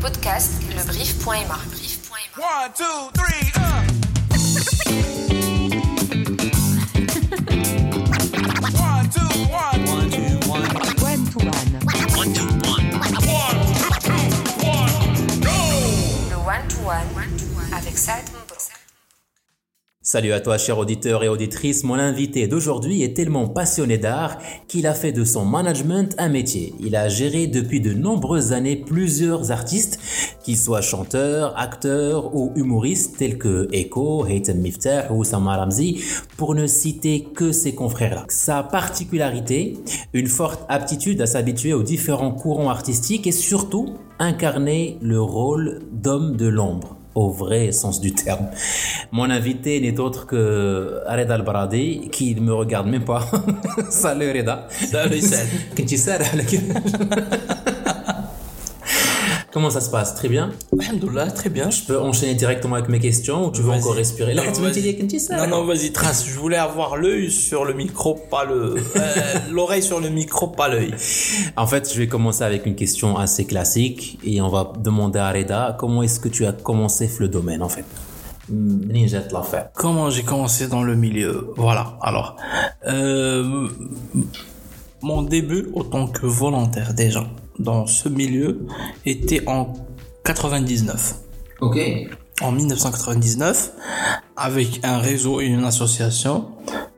podcasts lebrief.ma. One, two, three, uh. Salut à toi, cher auditeur et auditrice. Mon invité d'aujourd'hui est tellement passionné d'art qu'il a fait de son management un métier. Il a géré depuis de nombreuses années plusieurs artistes, qu'ils soient chanteurs, acteurs ou humoristes tels que Echo, Haytham Miftah ou Sama Ramzi, pour ne citer que ses confrères-là. Sa particularité, une forte aptitude à s'habituer aux différents courants artistiques et surtout incarner le rôle d'homme de l'ombre au vrai sens du terme. Mon invité n'est autre que Reda Al-Baradi, qui ne me regarde même pas. Salut Reda. Salut, Saad. Comment ça se passe? Très bien? Alhamdoulilah, très bien. Je peux enchaîner directement avec mes questions ou tu veux encore respirer? Non, non, vas-y, trace. Je voulais avoir l'œil sur le micro, pas le. Euh, l'oreille sur le micro, pas l'œil. En fait, je vais commencer avec une question assez classique et on va demander à Reda comment est-ce que tu as commencé le domaine en fait? Ninja de l'affaire. Comment j'ai commencé dans le milieu? Voilà, alors. Euh, mon début en tant que volontaire déjà dans ce milieu était en 99. Ok. en 1999 avec un réseau et une association,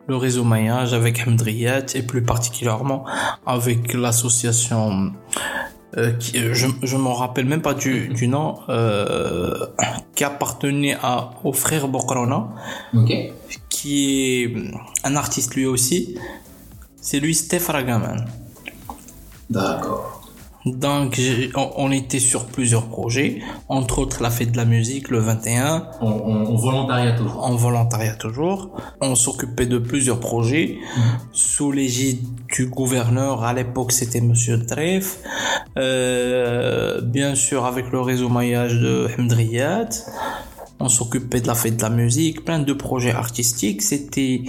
le réseau Maillage avec Hamdriyat et plus particulièrement avec l'association euh, qui, euh, je, je m'en rappelle même pas du, du nom euh, qui appartenait à, au frère Bokrona Ok. qui est un artiste lui aussi c'est lui Steph Ragaman D'accord. Donc on, on était sur plusieurs projets entre autres la fête de la musique le 21 En, en- en volontariat toujours. en volontariat toujours. On s'occupait de plusieurs projets sous l'égide du gouverneur. À l'époque, c'était Monsieur Treff. Euh, bien sûr, avec le réseau maillage de Hamdriyat. On s'occupait de la fête de la musique, plein de projets artistiques. C'était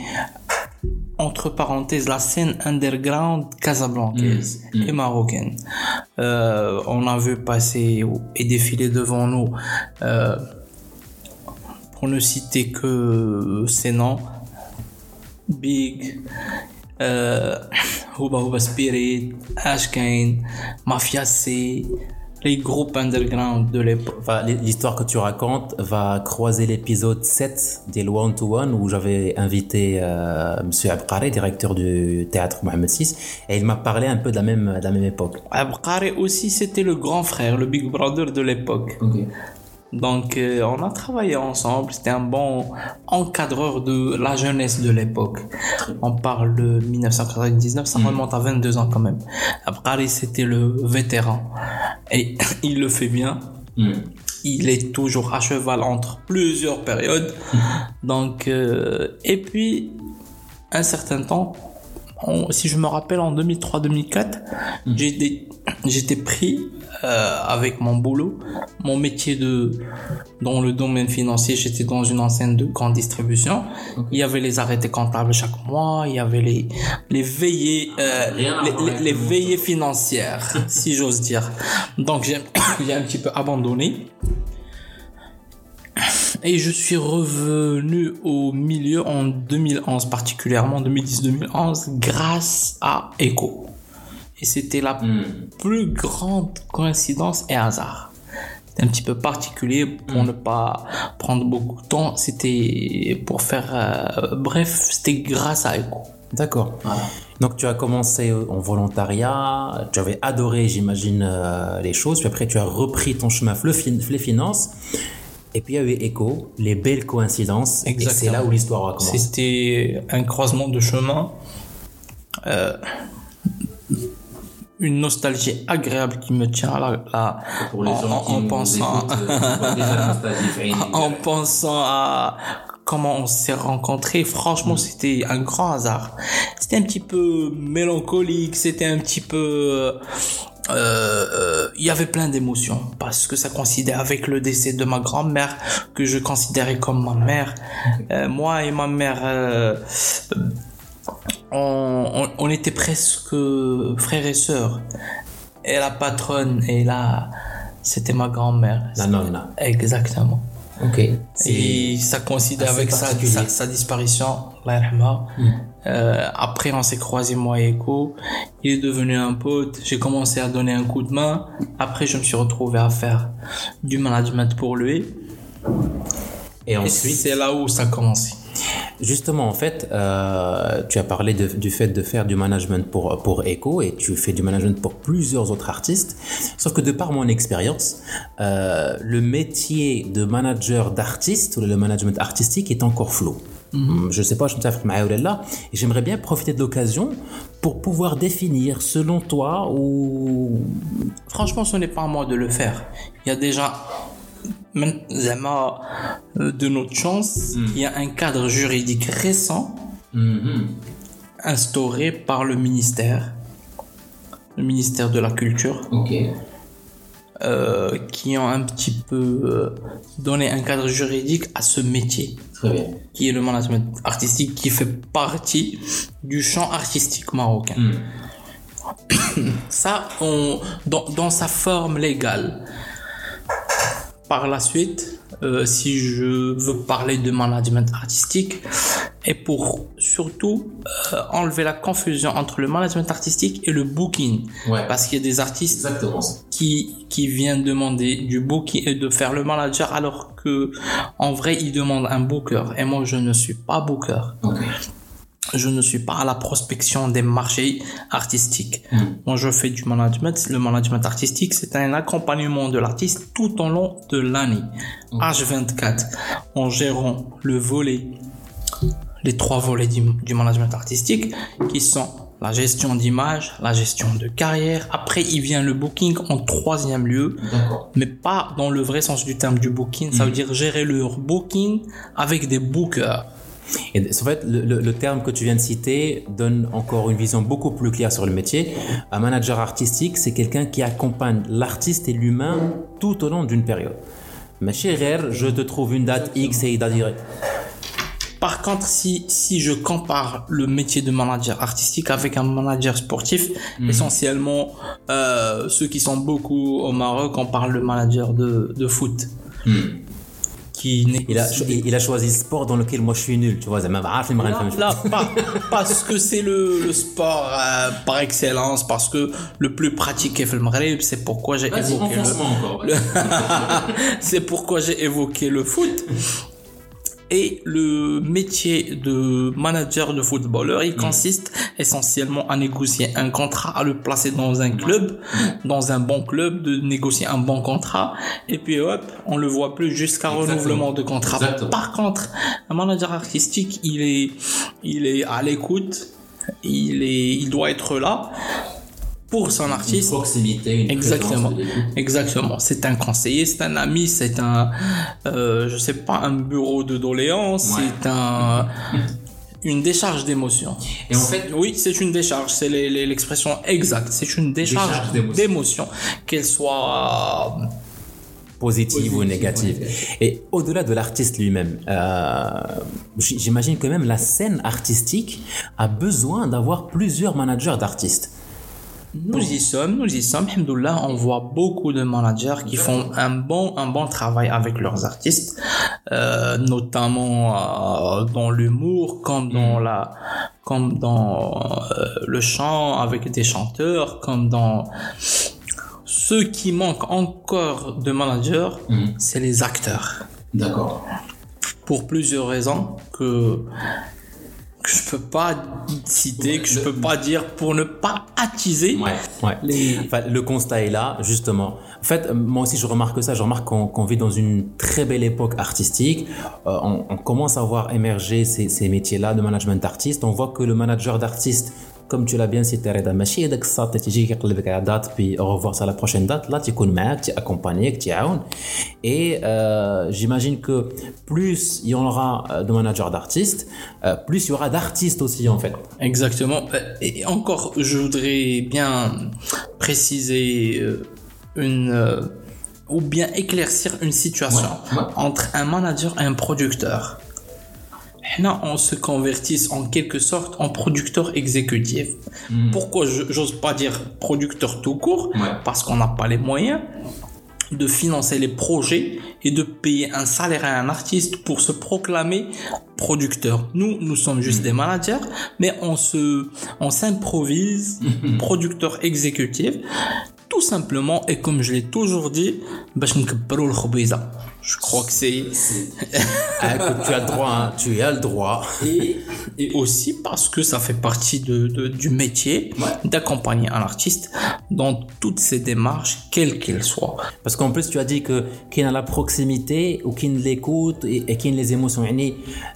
entre parenthèses la scène underground casablancaise et marocaine. Euh, on a vu passer et défiler devant nous euh, pour ne citer que ces noms Big euh, Huba Huba Spirit Ashkane Mafia C les groupes underground de l'époque. Enfin, l'histoire que tu racontes va croiser l'épisode 7 des One to One où j'avais invité euh, Monsieur Abqari, directeur du théâtre Mohamed VI, et il m'a parlé un peu de la même, de la même époque. Abqari aussi c'était le grand frère le big brother de l'époque donc euh, on a travaillé ensemble. C'était un bon encadreur de la jeunesse de l'époque. On parle de 1999 ça remonte à 22 ans quand même. Abqari c'était le vétéran. Et il le fait bien. Il est toujours à cheval entre plusieurs périodes. Donc, euh, et puis, un certain temps, on- si je me rappelle, en 2003-2004, j'étais, j'étais pris euh, avec mon boulot, mon métier de dans le domaine financier. J'étais dans une enseigne de grande distribution. Il y avait les arrêtés comptables chaque mois, il y avait les les veillées, euh, les, veillées financières, si j'ose dire. Donc j'ai j'ai un petit peu abandonné. Et je suis revenu au milieu en 2011, particulièrement 2010-2011, grâce à Echo. Et c'était la plus grande coïncidence et hasard. C'était un petit peu particulier pour ne pas prendre beaucoup de temps. C'était pour faire... euh, bref, c'était grâce à Echo. D'accord. Donc tu as commencé en volontariat, tu avais adoré, j'imagine, euh, les choses, puis après tu as repris ton chemin le fin- les finances, et puis il y a eu Echo, les belles coïncidences, et c'est Exactement. là où l'histoire a commencé. C'était un croisement de chemin. Euh, une nostalgie agréable qui me tient à la, Pour les en, gens en- qui en pensant euh, en pensant à comment on s'est rencontrés franchement c'était un grand hasard c'était un petit peu mélancolique c'était un petit peu euh, euh, il y avait plein d'émotions parce que ça coïncidait avec le décès de ma grand-mère que je considérais comme ma mère Euh, moi et ma mère euh, on, on, on était presque frères et sœurs et la patronne et la C'était ma grand-mère. La nonna. Exactement. Ok. Et ça coïncidait assez avec sa, particulier. sa, sa disparition. Yarhamha. Euh, après, on s'est croisés, moi et Eko. Il est devenu un pote. J'ai commencé à donner un coup de main. Après, je me suis retrouvé à faire du management pour lui. Et ensuite, c'est là où ça a commencé. Justement, en fait, euh, tu as parlé de- du fait de faire du management pour, pour Echo et tu fais du management pour plusieurs autres artistes. Sauf que de par mon expérience, euh, le métier de manager d'artiste ou le management artistique est encore flou. Je ne sais pas, je me et j'aimerais bien profiter de l'occasion pour pouvoir définir, selon toi, ou Franchement, ce n'est pas à moi de le faire. Il y a déjà, euh, de notre chance, il y a un cadre juridique récent instauré par le ministère, le ministère de la Culture. Euh, qui ont un petit peu euh, donné un cadre juridique à ce métier, Très bien. qui est le management artistique, qui fait partie du champ artistique marocain. Ça, on, dans, dans sa forme légale. Par la suite, euh, si je veux parler de management artistique, et pour surtout euh, enlever la confusion entre le management artistique et le booking. Ouais. Parce qu'il y a des artistes Exactement. qui, qui viennent demander du booking et de faire le manager alors que en vrai ils demandent un booker et moi je ne suis pas booker Ok. Je ne suis pas à la prospection des marchés artistiques moi je fais du management le management artistique c'est un accompagnement de l'artiste tout au long de l'année H24 en gérant le volet les trois volets du, du management artistique qui sont la gestion d'image, la gestion de carrière. Après, il vient le booking en troisième lieu, mais pas dans le vrai sens du terme du booking. Ça veut dire gérer leur booking avec des bookers. Et en fait, le, terme que tu viens de citer donne encore une vision beaucoup plus claire sur le métier. Un manager artistique, c'est quelqu'un qui accompagne l'artiste et l'humain tout au long d'une période. Mais chez je te trouve une date X et une date Y. Par contre, si, si je compare le métier de manager artistique avec un manager sportif, Mhm. essentiellement, euh, ceux qui sont beaucoup au Maroc, on parle de manager de, de foot il a, il a, choisi sport dans lequel moi je suis nul, tu vois, ça m'a là, là, pas, parce que c'est le, sport euh, par excellence, parce que le plus pratiqué fait le c'est pourquoi j'ai évoqué le... c'est pourquoi j'ai évoqué le foot. Et le métier de manager de footballeur, il consiste essentiellement à négocier un contrat, à le placer dans un club, dans un bon club, de négocier un bon contrat, et puis hop, on le voit plus jusqu'à renouvellement de contrat. Exactement. Par contre, un manager artistique, il est, il est à l'écoute, il est, il doit être là pour son artiste. proximité, une Exactement, de exactement. C'est un conseiller, c'est un ami, c'est un, euh, je sais pas, un bureau de doléances, Ouais. c'est un, une décharge d'émotions. Et en fait- oui, c'est une décharge, c'est l'expression exacte. C'est une décharge, d'émotions, qu'elle soit positive ou négative. Et au-delà de l'artiste lui-même, euh, j'imagine que même la scène artistique a besoin d'avoir plusieurs managers d'artistes. Nous y sommes, nous y sommes. Alhamdoulilah, on voit beaucoup de managers qui font un bon, un bon travail avec leurs artistes, euh, notamment euh, dans l'humour, comme dans la, comme dans euh, le chant avec des chanteurs, comme dans ceux qui manquent encore de managers, c'est les acteurs. D'accord. Pour plusieurs raisons que que je peux pas citer, que je peux pas dire pour ne pas attiser Ouais, ouais. les Enfin, le constat est là, justement. En fait, moi aussi, je remarque ça. Je remarque qu'on vit dans une très belle époque artistique. Euh, on, on commence à voir émerger ces, ces métiers-là de management d'artiste. On voit que le manager d'artiste, comme tu l'as bien cité, Reda, ماشي هذاك الساط تيجي يقلبك على date puis au revoir à la prochaine date. Là, تيكون معاك, تيaccompagner, تيعاون. Et euh, j'imagine que plus il y en aura euh, de managers d'artistes, euh, plus il y aura d'artistes aussi, en fait. Exactement. Euh, Et encore, je voudrais bien préciser euh, une euh, ou bien éclaircir une situation Ouais, ouais. entre un manager et un producteur. on se convertisse en quelque sorte en producteur exécutif. Hmm. Pourquoi j'ose pas dire producteur tout court. Parce qu'on n'a pas les moyens de financer les projets et de payer un salaire à un artiste pour se proclamer producteur. Nous, nous sommes juste hmm. des managers, mais on se, on s'improvise mmh. producteur exécutif, tout simplement, et comme je l'ai toujours dit, bah, je je crois que c'est. tu as le droit, hein. tu as le droit. Et, aussi parce que ça fait partie du métier d'accompagner un artiste dans toutes ses démarches, quelles qu'elles soient. Parce qu'en plus, tu as dit que qu'il a la proximité ou qu'il l'écoute et, et qu'il les émotions.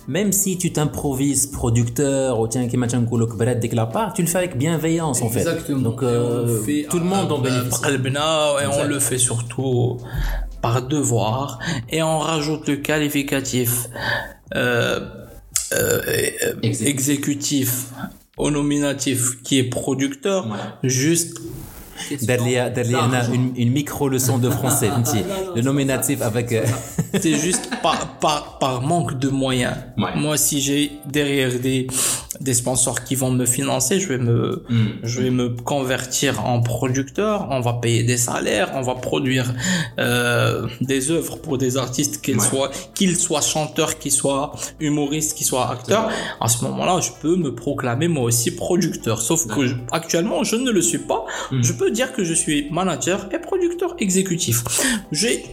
Même si tu t'improvises producteur ou tiens, qui machin coulok dès que la part, tu le fais avec bienveillance en fait. Exactement. Donc euh, tout le monde en bénéficie. Et on le fait surtout par devoir et on rajoute le qualificatif euh, euh, exécutif. au nominatif qui est producteur juste d'aller une, une micro leçon de français. Le nominatif avec euh, c'est juste par, par, par manque de moyens. Ouais. Moi, si j'ai derrière des, des sponsors qui vont me financer, je vais me, je vais me convertir en producteur, on va payer des salaires, on va produire euh, des œuvres pour des artistes, qu'ils soient, qu'ils soient chanteurs, qu'ils soient humoristes, qu'ils soient acteurs. À ce moment-là, je peux me proclamer moi aussi producteur. Sauf que je- actuellement, je ne le suis pas. Je peux dire que je suis manager et producteur exécutif. J'ai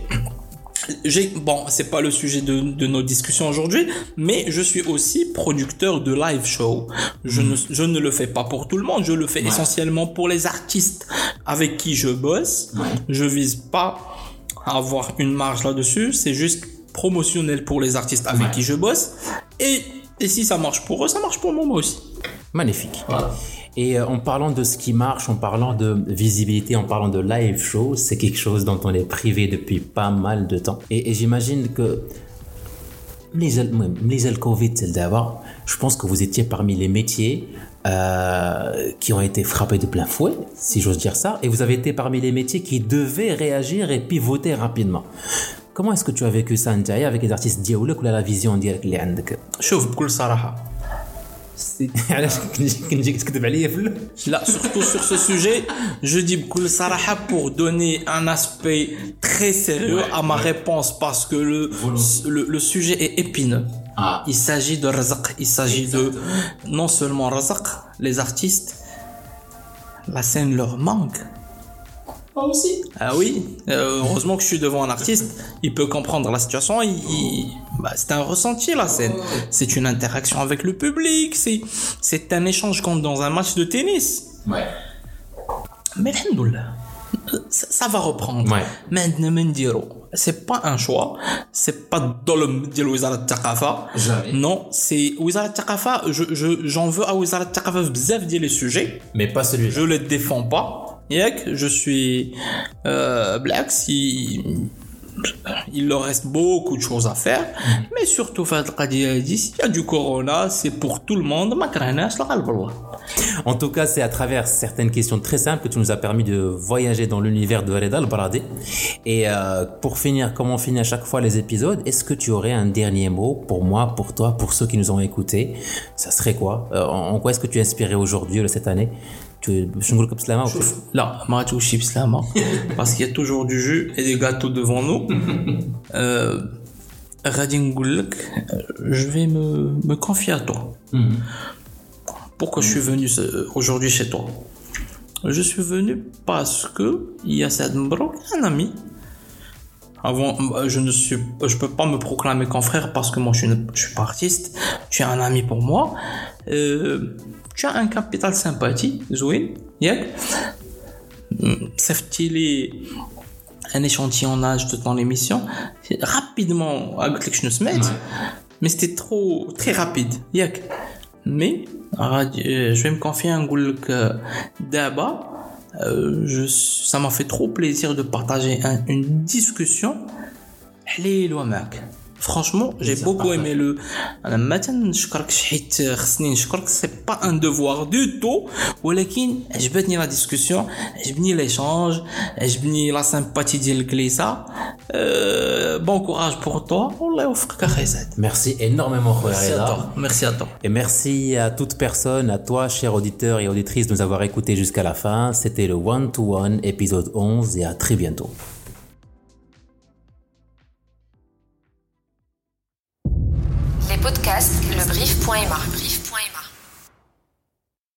bon c'est pas le sujet de, de nos discussions aujourd'hui mais je suis aussi producteur de live show. Je ne je ne le fais pas pour tout le monde je le fais essentiellement pour les artistes avec qui je bosse. Je vise pas à avoir une marge là-dessus c'est juste promotionnel pour les artistes avec qui je bosse. Et et si ça marche pour eux ça marche pour moi moi aussi. Magnifique. Et euh, en parlant de ce qui marche, en parlant de visibilité, en parlant de live show, c'est quelque chose dont on est privé depuis pas mal de temps. Et, j'imagine que les le Covid, d'abord, je pense que vous étiez parmi les métiers euh, qui ont été frappés de plein fouet, si j'ose dire ça, et vous avez été parmi les métiers qui devaient réagir et pivoter rapidement. Comment est-ce que tu as vécu ça, Ndiaye, avec les artistes diaoulouk ou la vision diaoulouk Je vous علاش كنجي كنجيك تكذب عليا في ال- Là, surtout sur ce sujet, je dis Bkoul Saraha pour donner un aspect très sérieux à ma réponse parce que le, le, le sujet est épineux. Il s'agit de razaq, il s'agit de non seulement razaq, les artistes, la scène leur manque. aussi. Ah oui, euh, heureusement que je suis devant un artiste, il peut comprendre la situation, bah, c'est un ressenti la scène, c'est une interaction avec le public, c'est, un échange comme dans un match de tennis. Ouais. Mais ça, va reprendre. Ouais. Maintenant, c'est pas un choix, c'est pas dans le de Wizara Taqafa. Jamais. Non, c'est Wizara Taqafa, je, j'en veux à Wizara Taqafa bzaf les sujets. Mais pas celui-là. Je le défends pas. Yak, je suis euh, Black, il, il leur reste beaucoup de choses à faire. Mais surtout, s'il y a du corona, c'est pour tout le monde. En tout cas, c'est à travers certaines questions très simples que tu nous as permis de voyager dans l'univers de Reda Al-Baradi. Et euh, pour finir, comme on finit à chaque fois les épisodes, est-ce que tu aurais un dernier mot pour moi, pour toi, pour ceux qui nous ont écoutés? Ça serait quoi? Euh, En quoi est-ce que tu es inspiré aujourd'hui, cette année? tu, je ne sais pas, ou- Là, ma touche Slama. Parce qu'il y a toujours du jus et des gâteaux devant nous. Euh, غادي نقول لك, euh, je vais me, me confier à toi. Pourquoi je suis venu euh, aujourd'hui chez toi Je suis venu parce que il y a cette Mbrouk, un ami. Avant, bah, je ne suis, je peux pas me proclamer confrère parce que moi je suis, une- je suis pas artiste. Tu es un ami pour moi. Euh, tu as un capital sympathie, Zouin, Yak. Safety un échantillonnage de ton émission. C'est Rapidement, avec les Schnusmet. Mais c'était trop, très rapide. Yak. Mais, radi- euh, je vais me confier un goulk d'aba. Euh, je, ça m'a fait trop plaisir de partager un- une discussion. حليل ومعك. Franchement, j'ai beaucoup aimé le. أنا مثلا نشكرك حيت خصني نشكرك سي با ان devoir du tout ولكن عجبتني لا ديسكسيون عجبني ليشانج عجبني لا سامباتي ديال الكليسه بون كوراج بور توا والله يوفقك اخي سعد Merci énormément, Khoya Merci à Reda. toi. Merci à toi. Et merci à toute personne, à toi, chers auditeurs et auditrices, de nous avoir écoutés jusqu'à la fin. C'était le One to One, épisode 11, et à très bientôt. Podcasts lebrief.ma.